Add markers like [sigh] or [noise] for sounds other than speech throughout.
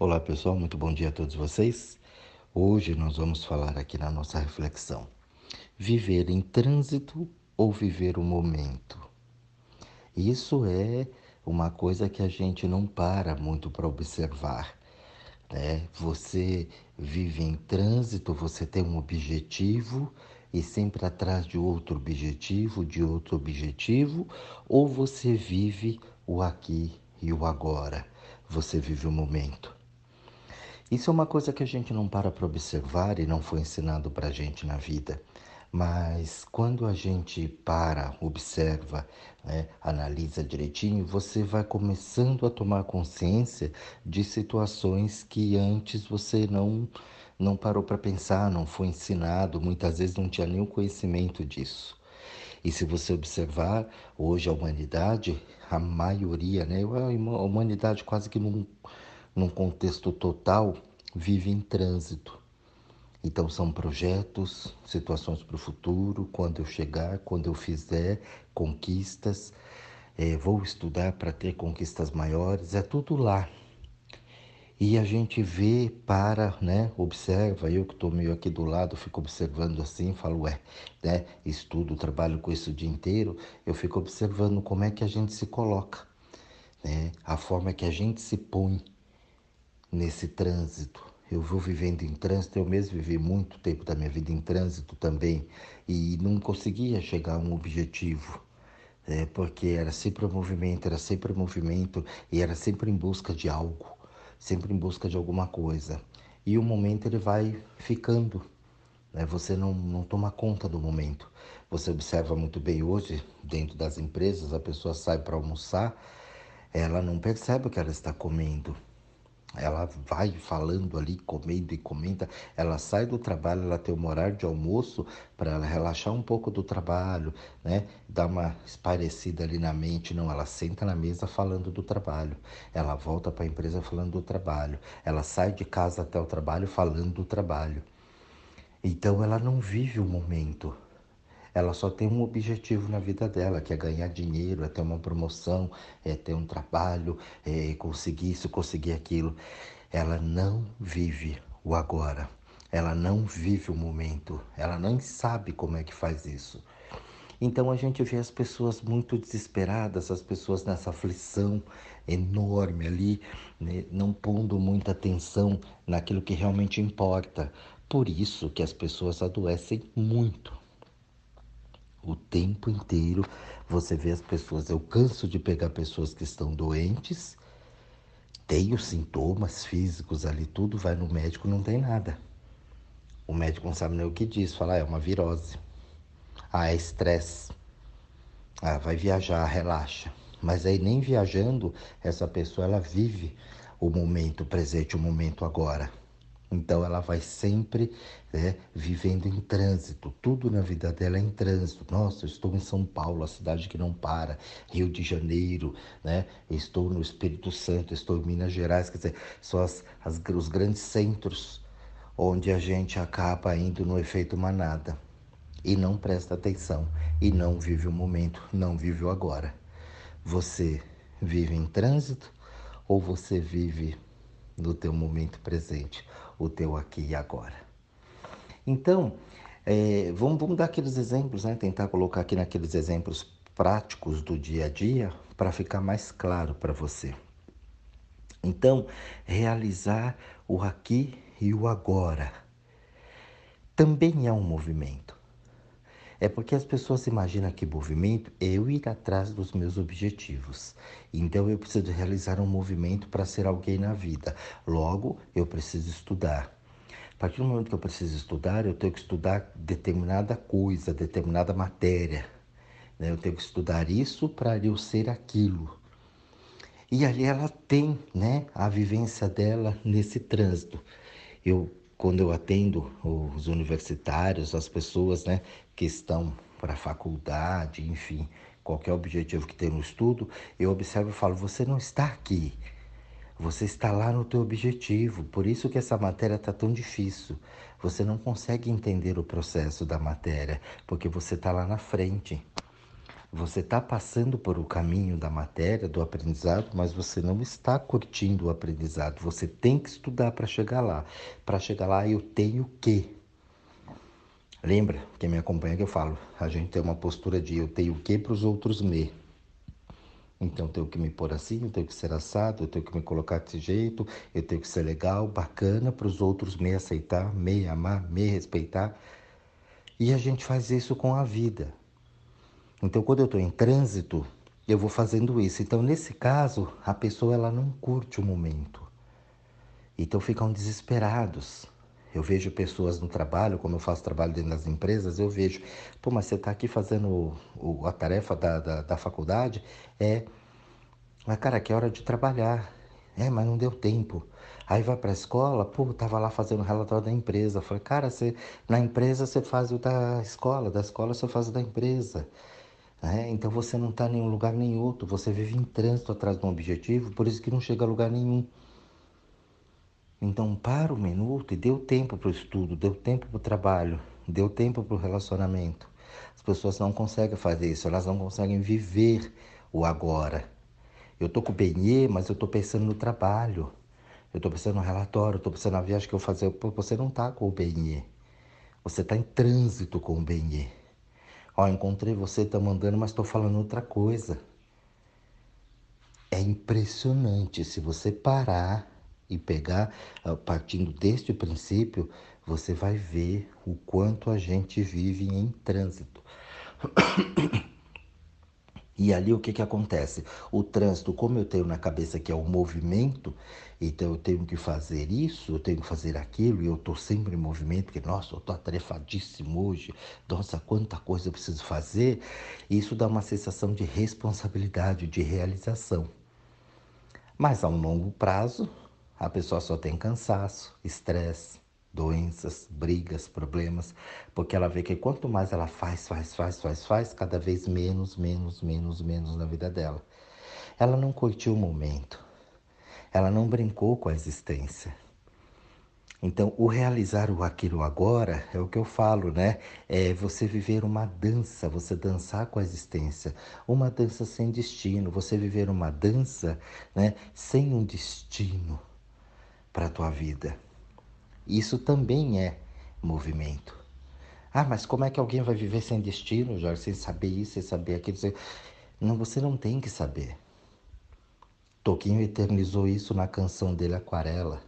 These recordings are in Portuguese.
Olá pessoal, muito bom dia a todos vocês. Hoje nós vamos falar aqui na nossa reflexão: viver em trânsito ou viver o momento? Isso é uma coisa que a gente não para muito para observar. Né? Você vive em trânsito, você tem um objetivo e sempre atrás de outro objetivo, de outro objetivo, ou você vive o aqui e o agora, você vive o momento. Isso é uma coisa que a gente não para para observar e não foi ensinado para a gente na vida. Mas quando a gente para, observa, né, analisa direitinho, você vai começando a tomar consciência de situações que antes você não não parou para pensar, não foi ensinado, muitas vezes não tinha nenhum conhecimento disso. E se você observar, hoje a humanidade, a maioria, né, a humanidade quase que num num contexto total, vive em trânsito. Então, são projetos, situações para o futuro, quando eu chegar, quando eu fizer, conquistas. É, vou estudar para ter conquistas maiores, é tudo lá. E a gente vê, para, né, observa, eu que estou meio aqui do lado, fico observando assim, falo, ué, né, estudo, trabalho com isso o dia inteiro, eu fico observando como é que a gente se coloca, né, a forma que a gente se põe nesse trânsito. Eu vou vivendo em trânsito, eu mesmo vivi muito tempo da minha vida em trânsito também e não conseguia chegar a um objetivo. É, porque era sempre movimento, era sempre movimento e era sempre em busca de algo, sempre em busca de alguma coisa. E o momento ele vai ficando, né? você não, não toma conta do momento. Você observa muito bem hoje, dentro das empresas, a pessoa sai para almoçar, ela não percebe o que ela está comendo ela vai falando ali, comendo e comenta. Ela sai do trabalho, ela tem um horário de almoço para ela relaxar um pouco do trabalho, né? Dar uma esparecida ali na mente. Não, ela senta na mesa falando do trabalho. Ela volta para a empresa falando do trabalho. Ela sai de casa até o trabalho falando do trabalho. Então ela não vive o momento ela só tem um objetivo na vida dela, que é ganhar dinheiro, é ter uma promoção, é ter um trabalho, é conseguir isso, conseguir aquilo. Ela não vive o agora. Ela não vive o momento. Ela não sabe como é que faz isso. Então a gente vê as pessoas muito desesperadas, as pessoas nessa aflição enorme ali, né? não pondo muita atenção naquilo que realmente importa. Por isso que as pessoas adoecem muito. O tempo inteiro você vê as pessoas. Eu canso de pegar pessoas que estão doentes, tem os sintomas físicos ali, tudo, vai no médico, não tem nada. O médico não sabe nem o que diz, fala, ah, é uma virose. Ah, é estresse. Ah, vai viajar, relaxa. Mas aí nem viajando, essa pessoa ela vive o momento presente, o momento agora. Então ela vai sempre né, vivendo em trânsito, tudo na vida dela é em trânsito. Nossa, eu estou em São Paulo, a cidade que não para, Rio de Janeiro, né? estou no Espírito Santo, estou em Minas Gerais, quer dizer, são as, as, os grandes centros onde a gente acaba indo no efeito manada e não presta atenção e não vive o momento, não vive o agora. Você vive em trânsito ou você vive no teu momento presente, o teu aqui e agora. Então, é, vamos, vamos dar aqueles exemplos, né? tentar colocar aqui naqueles exemplos práticos do dia a dia para ficar mais claro para você. Então, realizar o aqui e o agora também é um movimento. É porque as pessoas imaginam que movimento é eu ir atrás dos meus objetivos. Então eu preciso realizar um movimento para ser alguém na vida. Logo, eu preciso estudar. A partir do momento que eu preciso estudar, eu tenho que estudar determinada coisa, determinada matéria. Né? Eu tenho que estudar isso para eu ser aquilo. E ali ela tem né, a vivência dela nesse trânsito. Eu quando eu atendo os universitários, as pessoas né, que estão para a faculdade, enfim, qualquer objetivo que tenha no estudo, eu observo e falo: você não está aqui, você está lá no teu objetivo. Por isso que essa matéria está tão difícil. Você não consegue entender o processo da matéria, porque você está lá na frente. Você está passando por o caminho da matéria, do aprendizado, mas você não está curtindo o aprendizado. Você tem que estudar para chegar lá. Para chegar lá, eu tenho que. Lembra? Quem me acompanha que eu falo. A gente tem uma postura de eu tenho que para os outros me. Então eu tenho que me pôr assim, eu tenho que ser assado, eu tenho que me colocar desse jeito, eu tenho que ser legal, bacana para os outros me aceitar, me amar, me respeitar. E a gente faz isso com a vida. Então, quando eu estou em trânsito, eu vou fazendo isso. Então, nesse caso, a pessoa ela não curte o momento. Então, ficam desesperados. Eu vejo pessoas no trabalho, como eu faço trabalho dentro das empresas, eu vejo, pô, mas você está aqui fazendo o, o, a tarefa da, da, da faculdade? É, mas cara, que é hora de trabalhar. É, mas não deu tempo. Aí vai para a escola, pô, tava lá fazendo o relatório da empresa. Falei, cara, você, na empresa você faz o da escola, da escola você faz o da empresa. É, então você não está em nenhum lugar nem outro, você vive em trânsito atrás de um objetivo, por isso que não chega a lugar nenhum. Então para um minuto e deu tempo para o estudo, deu tempo para o trabalho, deu tempo para o relacionamento. As pessoas não conseguem fazer isso, elas não conseguem viver o agora. Eu estou com o Benê, mas eu estou pensando no trabalho. Eu estou pensando no relatório, estou pensando na viagem que eu vou fazer. Você não está com o Benê. Você está em trânsito com o Benê. Ó, encontrei você, tá mandando, mas estou falando outra coisa. É impressionante se você parar e pegar, partindo deste princípio, você vai ver o quanto a gente vive em trânsito. [coughs] E ali o que, que acontece? O trânsito, como eu tenho na cabeça que é o movimento, então eu tenho que fazer isso, eu tenho que fazer aquilo, e eu estou sempre em movimento, porque, nossa, eu estou atarefadíssimo hoje, nossa, quanta coisa eu preciso fazer. Isso dá uma sensação de responsabilidade, de realização. Mas a um longo prazo, a pessoa só tem cansaço, estresse, doenças, brigas, problemas, porque ela vê que quanto mais ela faz, faz, faz, faz, faz, cada vez menos, menos, menos, menos na vida dela. Ela não curtiu o momento, ela não brincou com a existência. Então, o realizar o aquilo agora é o que eu falo, né? É você viver uma dança, você dançar com a existência, uma dança sem destino, você viver uma dança, né, sem um destino para a tua vida. Isso também é movimento. Ah, mas como é que alguém vai viver sem destino, Jorge, sem saber isso, sem saber aquilo? Não, você não tem que saber. Toquinho eternizou isso na canção dele Aquarela.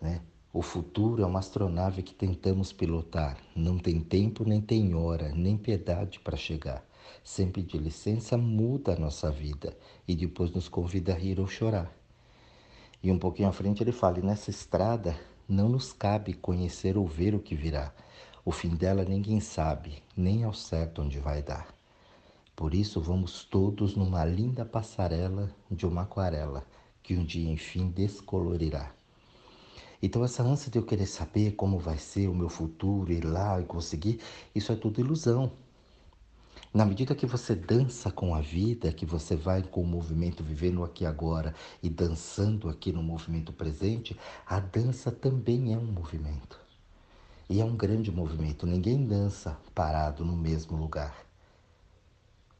Né? O futuro é uma astronave que tentamos pilotar. Não tem tempo, nem tem hora, nem piedade para chegar. Sem pedir licença, muda a nossa vida e depois nos convida a rir ou chorar. E um pouquinho à frente ele fala: e nessa estrada não nos cabe conhecer ou ver o que virá. O fim dela ninguém sabe, nem ao certo onde vai dar. Por isso vamos todos numa linda passarela de uma aquarela que um dia enfim descolorirá. Então essa ânsia de eu querer saber como vai ser o meu futuro, ir lá e conseguir, isso é tudo ilusão. Na medida que você dança com a vida, que você vai com o movimento vivendo aqui agora e dançando aqui no movimento presente, a dança também é um movimento. E é um grande movimento. Ninguém dança parado no mesmo lugar.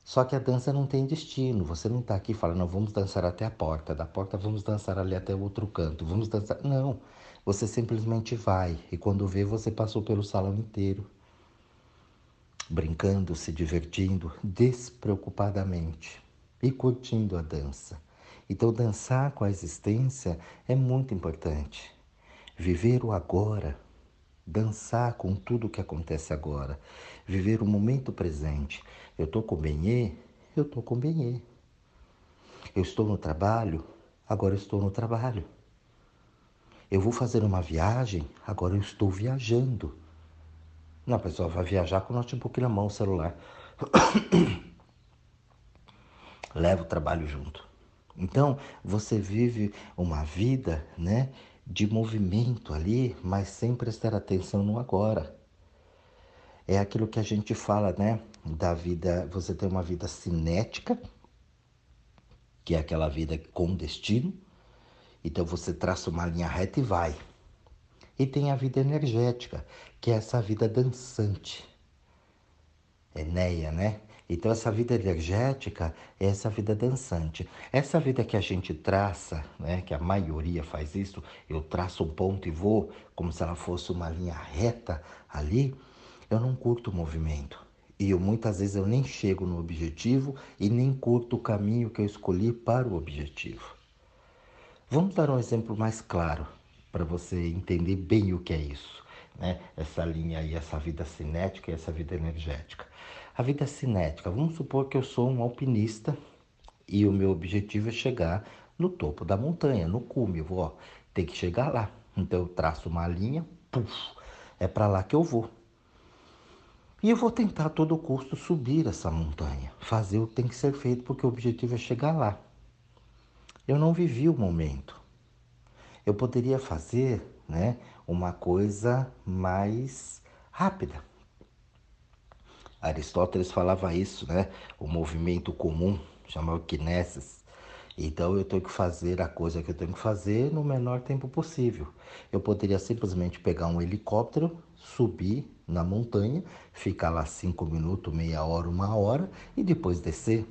Só que a dança não tem destino. Você não está aqui falando, vamos dançar até a porta. Da porta vamos dançar ali até o outro canto. Vamos dançar. Não. Você simplesmente vai. E quando vê, você passou pelo salão inteiro brincando, se divertindo despreocupadamente e curtindo a dança. Então, dançar com a existência é muito importante. Viver o agora, dançar com tudo o que acontece agora, viver o momento presente. Eu estou com Benê, eu estou com Benê. Eu estou no trabalho, agora eu estou no trabalho. Eu vou fazer uma viagem, agora eu estou viajando. Não, a pessoa vai viajar com o notebook na mão, o celular. [coughs] Leva o trabalho junto. Então, você vive uma vida, né, de movimento ali, mas sem prestar atenção no agora. É aquilo que a gente fala, né, da vida, você tem uma vida cinética, que é aquela vida com destino. Então você traça uma linha reta e vai. E tem a vida energética, que é essa vida dançante. Enéia, né? Então, essa vida energética é essa vida dançante. Essa vida que a gente traça, né, que a maioria faz isso, eu traço um ponto e vou como se ela fosse uma linha reta ali, eu não curto o movimento. E eu, muitas vezes eu nem chego no objetivo e nem curto o caminho que eu escolhi para o objetivo. Vamos dar um exemplo mais claro para você entender bem o que é isso, né? Essa linha aí, essa vida cinética e essa vida energética. A vida cinética, vamos supor que eu sou um alpinista e o meu objetivo é chegar no topo da montanha, no cume, eu vou, ó, tem que chegar lá. Então eu traço uma linha, puf, é para lá que eu vou. E eu vou tentar a todo custo subir essa montanha, fazer o que tem que ser feito, porque o objetivo é chegar lá. Eu não vivi o momento. Eu poderia fazer né, uma coisa mais rápida. Aristóteles falava isso, né? O movimento comum, chamava kinesis. Então eu tenho que fazer a coisa que eu tenho que fazer no menor tempo possível. Eu poderia simplesmente pegar um helicóptero, subir na montanha, ficar lá cinco minutos, meia hora, uma hora e depois descer.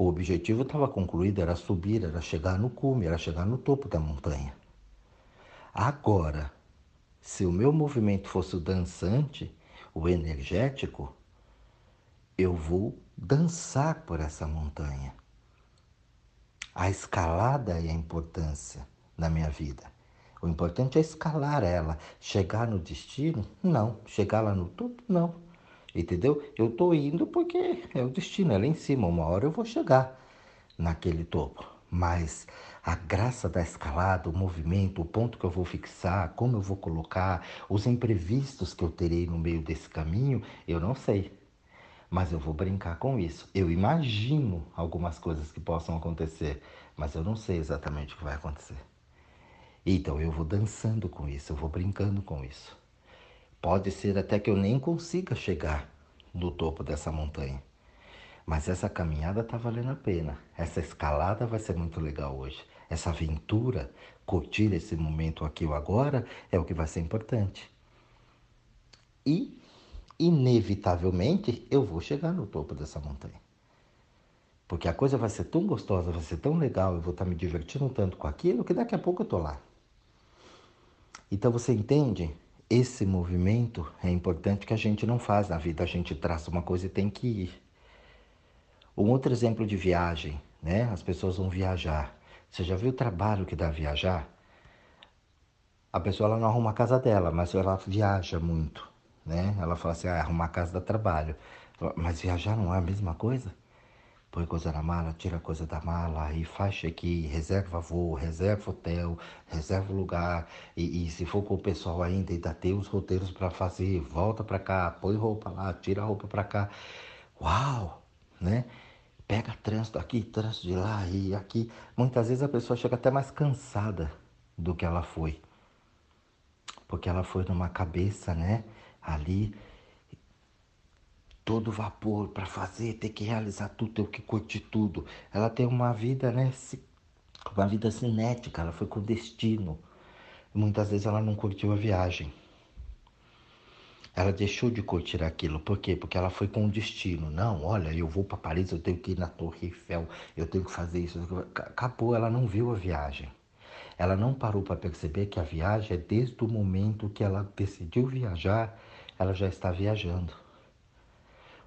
O objetivo estava concluído, era subir, era chegar no cume, era chegar no topo da montanha. Agora, se o meu movimento fosse o dançante, o energético, eu vou dançar por essa montanha. A escalada é a importância na minha vida. O importante é escalar ela. Chegar no destino? Não. Chegar lá no topo? Não. Entendeu? Eu estou indo porque é o destino, é lá em cima. Uma hora eu vou chegar naquele topo. Mas a graça da escalada, o movimento, o ponto que eu vou fixar, como eu vou colocar, os imprevistos que eu terei no meio desse caminho, eu não sei mas eu vou brincar com isso. Eu imagino algumas coisas que possam acontecer, mas eu não sei exatamente o que vai acontecer. Então eu vou dançando com isso, eu vou brincando com isso. Pode ser até que eu nem consiga chegar no topo dessa montanha. Mas essa caminhada está valendo a pena. Essa escalada vai ser muito legal hoje. Essa aventura, curtir esse momento aqui ou agora, é o que vai ser importante. E inevitavelmente eu vou chegar no topo dessa montanha. Porque a coisa vai ser tão gostosa, vai ser tão legal, eu vou estar me divertindo tanto com aquilo que daqui a pouco eu tô lá. Então você entende? Esse movimento é importante que a gente não faz na vida, a gente traça uma coisa e tem que ir. Um outro exemplo de viagem, né? As pessoas vão viajar. Você já viu o trabalho que dá viajar? A pessoa ela não arruma a casa dela, mas ela viaja muito né? Ela fala assim, ah, arrumar casa dá trabalho. Mas viajar não é a mesma coisa? Põe coisa na mala, tira coisa da mala, aí faz check reserva voo, reserva hotel, reserva lugar. E, e, se for com o pessoal ainda, ainda tem os roteiros para fazer, volta para cá, põe roupa lá, tira roupa para cá. Uau, né? Pega trânsito aqui, trânsito de lá e aqui. Muitas vezes a pessoa chega até mais cansada do que ela foi. Porque ela foi numa cabeça, né? ali todo vapor para fazer, ter que realizar tudo, ter que curtir tudo. Ela tem uma vida, né, uma vida cinética, ela foi com destino. Muitas vezes ela não curtiu a viagem. Ela deixou de curtir aquilo. Por quê? Porque ela foi com o destino. Não, olha, eu vou para Paris, eu tenho que ir na Torre Eiffel, eu tenho que fazer isso. Acabou, ela não viu a viagem. Ela não parou para perceber que a viagem é desde o momento que ela decidiu viajar ela já está viajando.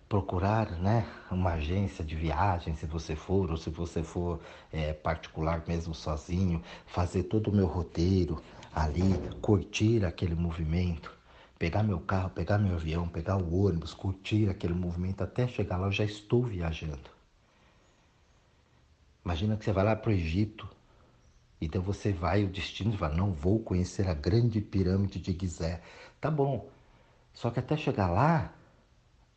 Procurar né, uma agência de viagem, se você for, ou se você for é, particular mesmo sozinho, fazer todo o meu roteiro ali, curtir aquele movimento, pegar meu carro, pegar meu avião, pegar o ônibus, curtir aquele movimento até chegar lá, eu já estou viajando. Imagina que você vai lá para o Egito, então você vai, o destino fala, não vou conhecer a grande pirâmide de Gizé. Tá bom, só que até chegar lá,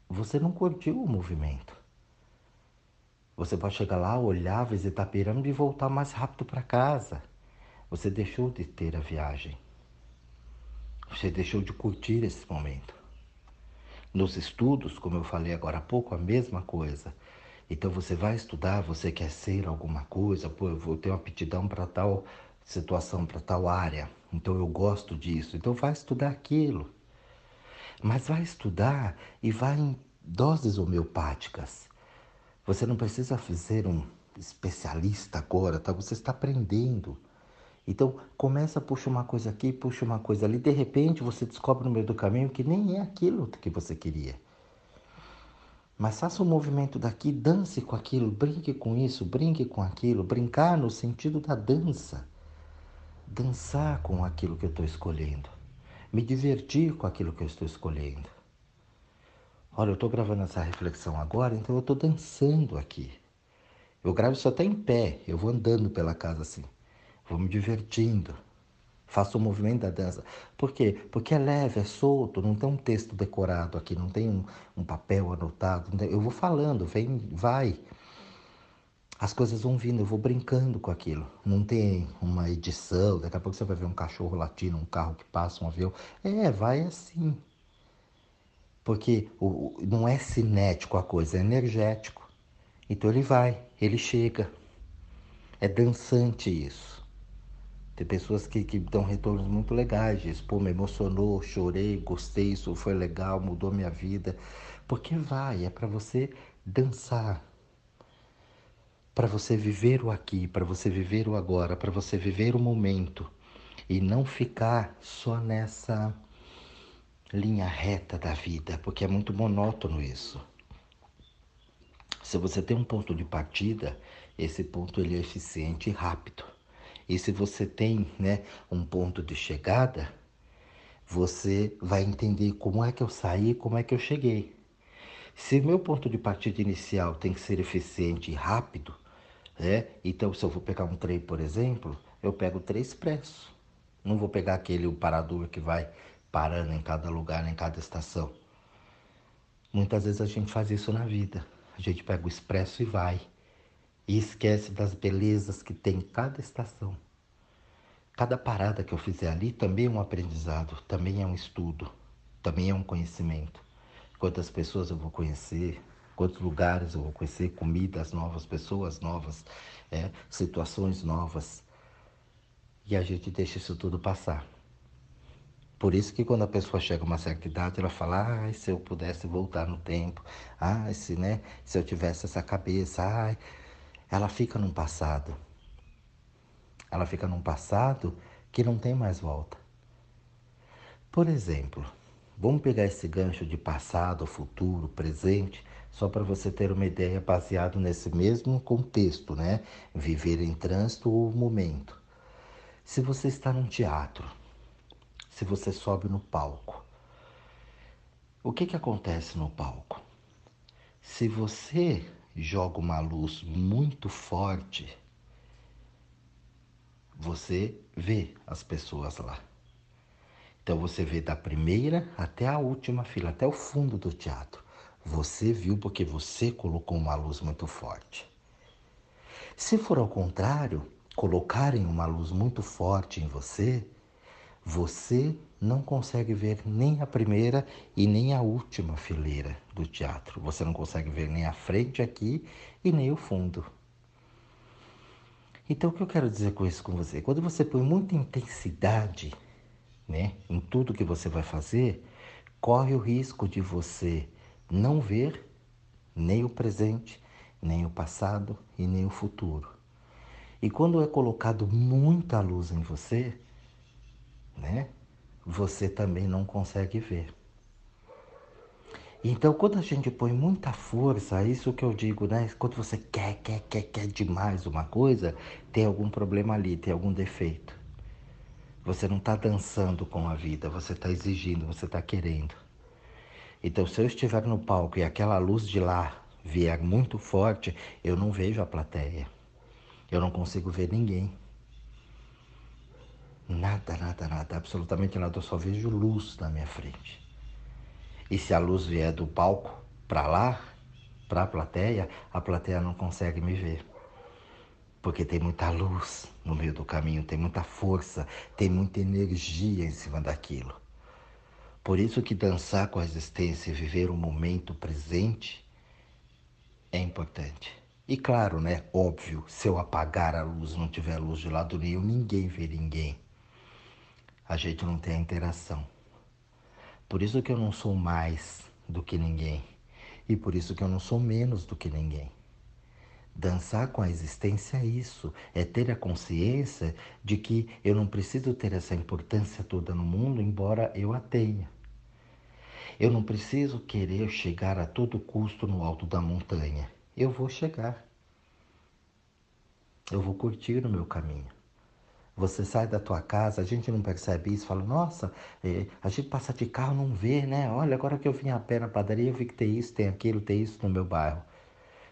você não curtiu o movimento. Você pode chegar lá, olhar, visitar a pirâmide e voltar mais rápido para casa. Você deixou de ter a viagem. Você deixou de curtir esse momento. Nos estudos, como eu falei agora há pouco, a mesma coisa. Então você vai estudar, você quer ser alguma coisa, pô, eu vou ter uma aptidão para tal situação, para tal área. Então eu gosto disso. Então vai estudar aquilo. Mas vai estudar e vai doses homeopáticas. Você não precisa ser um especialista agora, tá? Você está aprendendo. Então, começa a puxar uma coisa aqui, puxa uma coisa ali. De repente, você descobre no meio do caminho que nem é aquilo que você queria. Mas faça um movimento daqui, dance com aquilo, brinque com isso, brinque com aquilo. Brincar no sentido da dança. Dançar com aquilo que eu estou escolhendo. Me divertir com aquilo que eu estou escolhendo. Olha, eu estou gravando essa reflexão agora, então eu estou dançando aqui. Eu gravo isso até em pé, eu vou andando pela casa assim, vou me divertindo, faço o movimento da dança. Por quê? Porque é leve, é solto, não tem um texto decorado aqui, não tem um, um papel anotado. Eu vou falando, vem, vai. As coisas vão vindo, eu vou brincando com aquilo. Não tem uma edição, daqui a pouco você vai ver um cachorro latindo, um carro que passa, um avião. É, vai assim. Porque o, não é cinético a coisa, é energético. Então ele vai, ele chega. É dançante isso. Tem pessoas que, que dão retornos muito legais, diz, pô, me emocionou, chorei, gostei, isso foi legal, mudou minha vida. Porque vai, é para você dançar. Para você viver o aqui, para você viver o agora, para você viver o momento. E não ficar só nessa linha reta da vida, porque é muito monótono isso. Se você tem um ponto de partida, esse ponto ele é eficiente e rápido. E se você tem né, um ponto de chegada, você vai entender como é que eu saí, como é que eu cheguei. Se meu ponto de partida inicial tem que ser eficiente e rápido, né, então se eu vou pegar um trem, por exemplo, eu pego o trem expresso. Não vou pegar aquele parador que vai parando em cada lugar, em cada estação. Muitas vezes a gente faz isso na vida. A gente pega o expresso e vai. E esquece das belezas que tem em cada estação. Cada parada que eu fizer ali também é um aprendizado, também é um estudo, também é um conhecimento. Quantas pessoas eu vou conhecer, quantos lugares eu vou conhecer, comidas novas, pessoas novas, é, situações novas. E a gente deixa isso tudo passar. Por isso que quando a pessoa chega a uma certa idade, ela fala, ai, se eu pudesse voltar no tempo, ai, se, né, se eu tivesse essa cabeça, ai, ela fica num passado. Ela fica num passado que não tem mais volta. Por exemplo, vamos pegar esse gancho de passado, futuro, presente, só para você ter uma ideia baseado nesse mesmo contexto, né? Viver em trânsito ou momento. Se você está num teatro, se você sobe no palco. O que, que acontece no palco? Se você joga uma luz muito forte, você vê as pessoas lá. Então você vê da primeira até a última fila, até o fundo do teatro. Você viu porque você colocou uma luz muito forte. Se for ao contrário, colocarem uma luz muito forte em você, você não consegue ver nem a primeira e nem a última fileira do teatro. Você não consegue ver nem a frente aqui e nem o fundo. Então, o que eu quero dizer com isso com você? Quando você põe muita intensidade né, em tudo que você vai fazer, corre o risco de você não ver nem o presente, nem o passado e nem o futuro. E quando é colocado muita luz em você, né? Você também não consegue ver. Então, quando a gente põe muita força, isso que eu digo, né? Quando você quer, quer, quer, quer demais uma coisa, tem algum problema ali, tem algum defeito. Você não está dançando com a vida, você está exigindo, você está querendo. Então, se eu estiver no palco e aquela luz de lá vier muito forte, eu não vejo a plateia. Eu não consigo ver ninguém. Nada, nada, nada, absolutamente nada. Eu só vejo luz na minha frente. E se a luz vier do palco para lá, para a plateia, a plateia não consegue me ver. Porque tem muita luz no meio do caminho, tem muita força, tem muita energia em cima daquilo. Por isso que dançar com a existência e viver o momento presente é importante. E claro, né? Óbvio, se eu apagar a luz, não tiver luz de lado nenhum, ninguém vê ninguém a gente não tem a interação. Por isso que eu não sou mais do que ninguém. E por isso que eu não sou menos do que ninguém. Dançar com a existência é isso, é ter a consciência de que eu não preciso ter essa importância toda no mundo, embora eu a tenha. Eu não preciso querer chegar a todo custo no alto da montanha. Eu vou chegar. Eu vou curtir o meu caminho. Você sai da tua casa, a gente não percebe isso, fala, nossa, é, a gente passa de carro não vê, né? Olha, agora que eu vim a pé na padaria, eu vi que tem isso, tem aquilo, tem isso no meu bairro.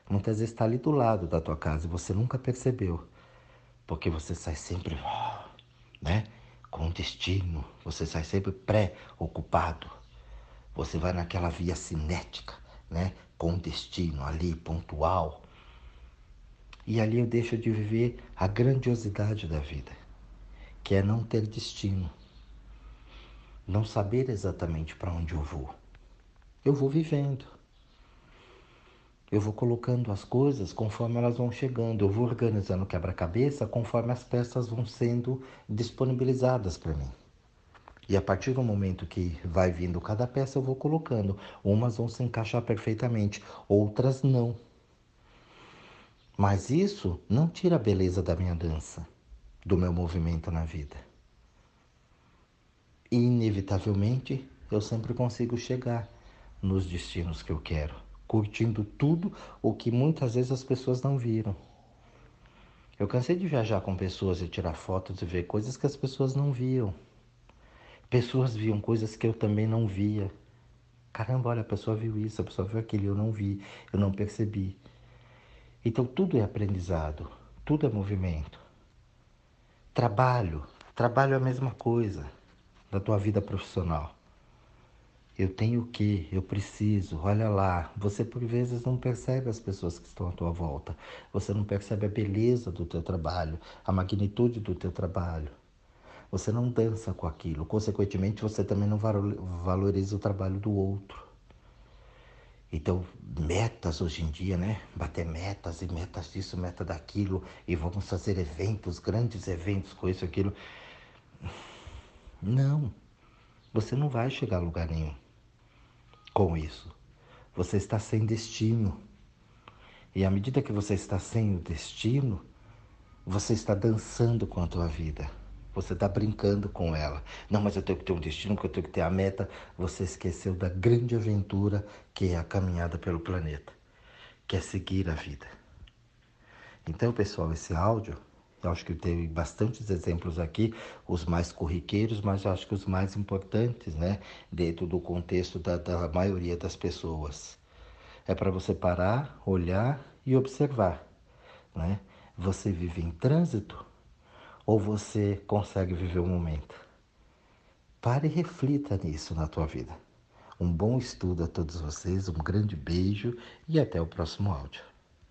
Muitas vezes está ali do lado da tua casa e você nunca percebeu. Porque você sai sempre, né? Com destino. Você sai sempre pré-ocupado. Você vai naquela via cinética, né? Com destino ali, pontual. E ali eu deixo de viver a grandiosidade da vida, que é não ter destino. Não saber exatamente para onde eu vou. Eu vou vivendo. Eu vou colocando as coisas conforme elas vão chegando. Eu vou organizando o quebra-cabeça conforme as peças vão sendo disponibilizadas para mim. E a partir do momento que vai vindo cada peça, eu vou colocando. Umas vão se encaixar perfeitamente, outras não. Mas isso não tira a beleza da minha dança, do meu movimento na vida. E, inevitavelmente, eu sempre consigo chegar nos destinos que eu quero, curtindo tudo o que muitas vezes as pessoas não viram. Eu cansei de viajar com pessoas e tirar fotos e ver coisas que as pessoas não viam. Pessoas viam coisas que eu também não via. Caramba, olha, a pessoa viu isso, a pessoa viu aquilo, eu não vi, eu não percebi. Então tudo é aprendizado, tudo é movimento. Trabalho, trabalho é a mesma coisa da tua vida profissional. Eu tenho o que, eu preciso, olha lá. Você por vezes não percebe as pessoas que estão à tua volta. Você não percebe a beleza do teu trabalho, a magnitude do teu trabalho. Você não dança com aquilo. Consequentemente, você também não valoriza o trabalho do outro. Então, metas hoje em dia, né? Bater metas e metas disso, meta daquilo, e vamos fazer eventos, grandes eventos com isso, aquilo. Não, você não vai chegar a lugar nenhum com isso. Você está sem destino. E à medida que você está sem o destino, você está dançando com a tua vida. Você está brincando com ela. Não, mas eu tenho que ter um destino, porque eu tenho que ter a meta. Você esqueceu da grande aventura que é a caminhada pelo planeta, que é seguir a vida. Então, pessoal, esse áudio, eu acho que tem bastantes exemplos aqui, os mais corriqueiros, mas eu acho que os mais importantes, né, dentro do contexto da, da maioria das pessoas. É para você parar, olhar e observar, né? Você vive em trânsito ou você consegue viver o momento? Pare e reflita nisso na tua vida. Um bom estudo a todos vocês, um grande beijo e até o próximo áudio.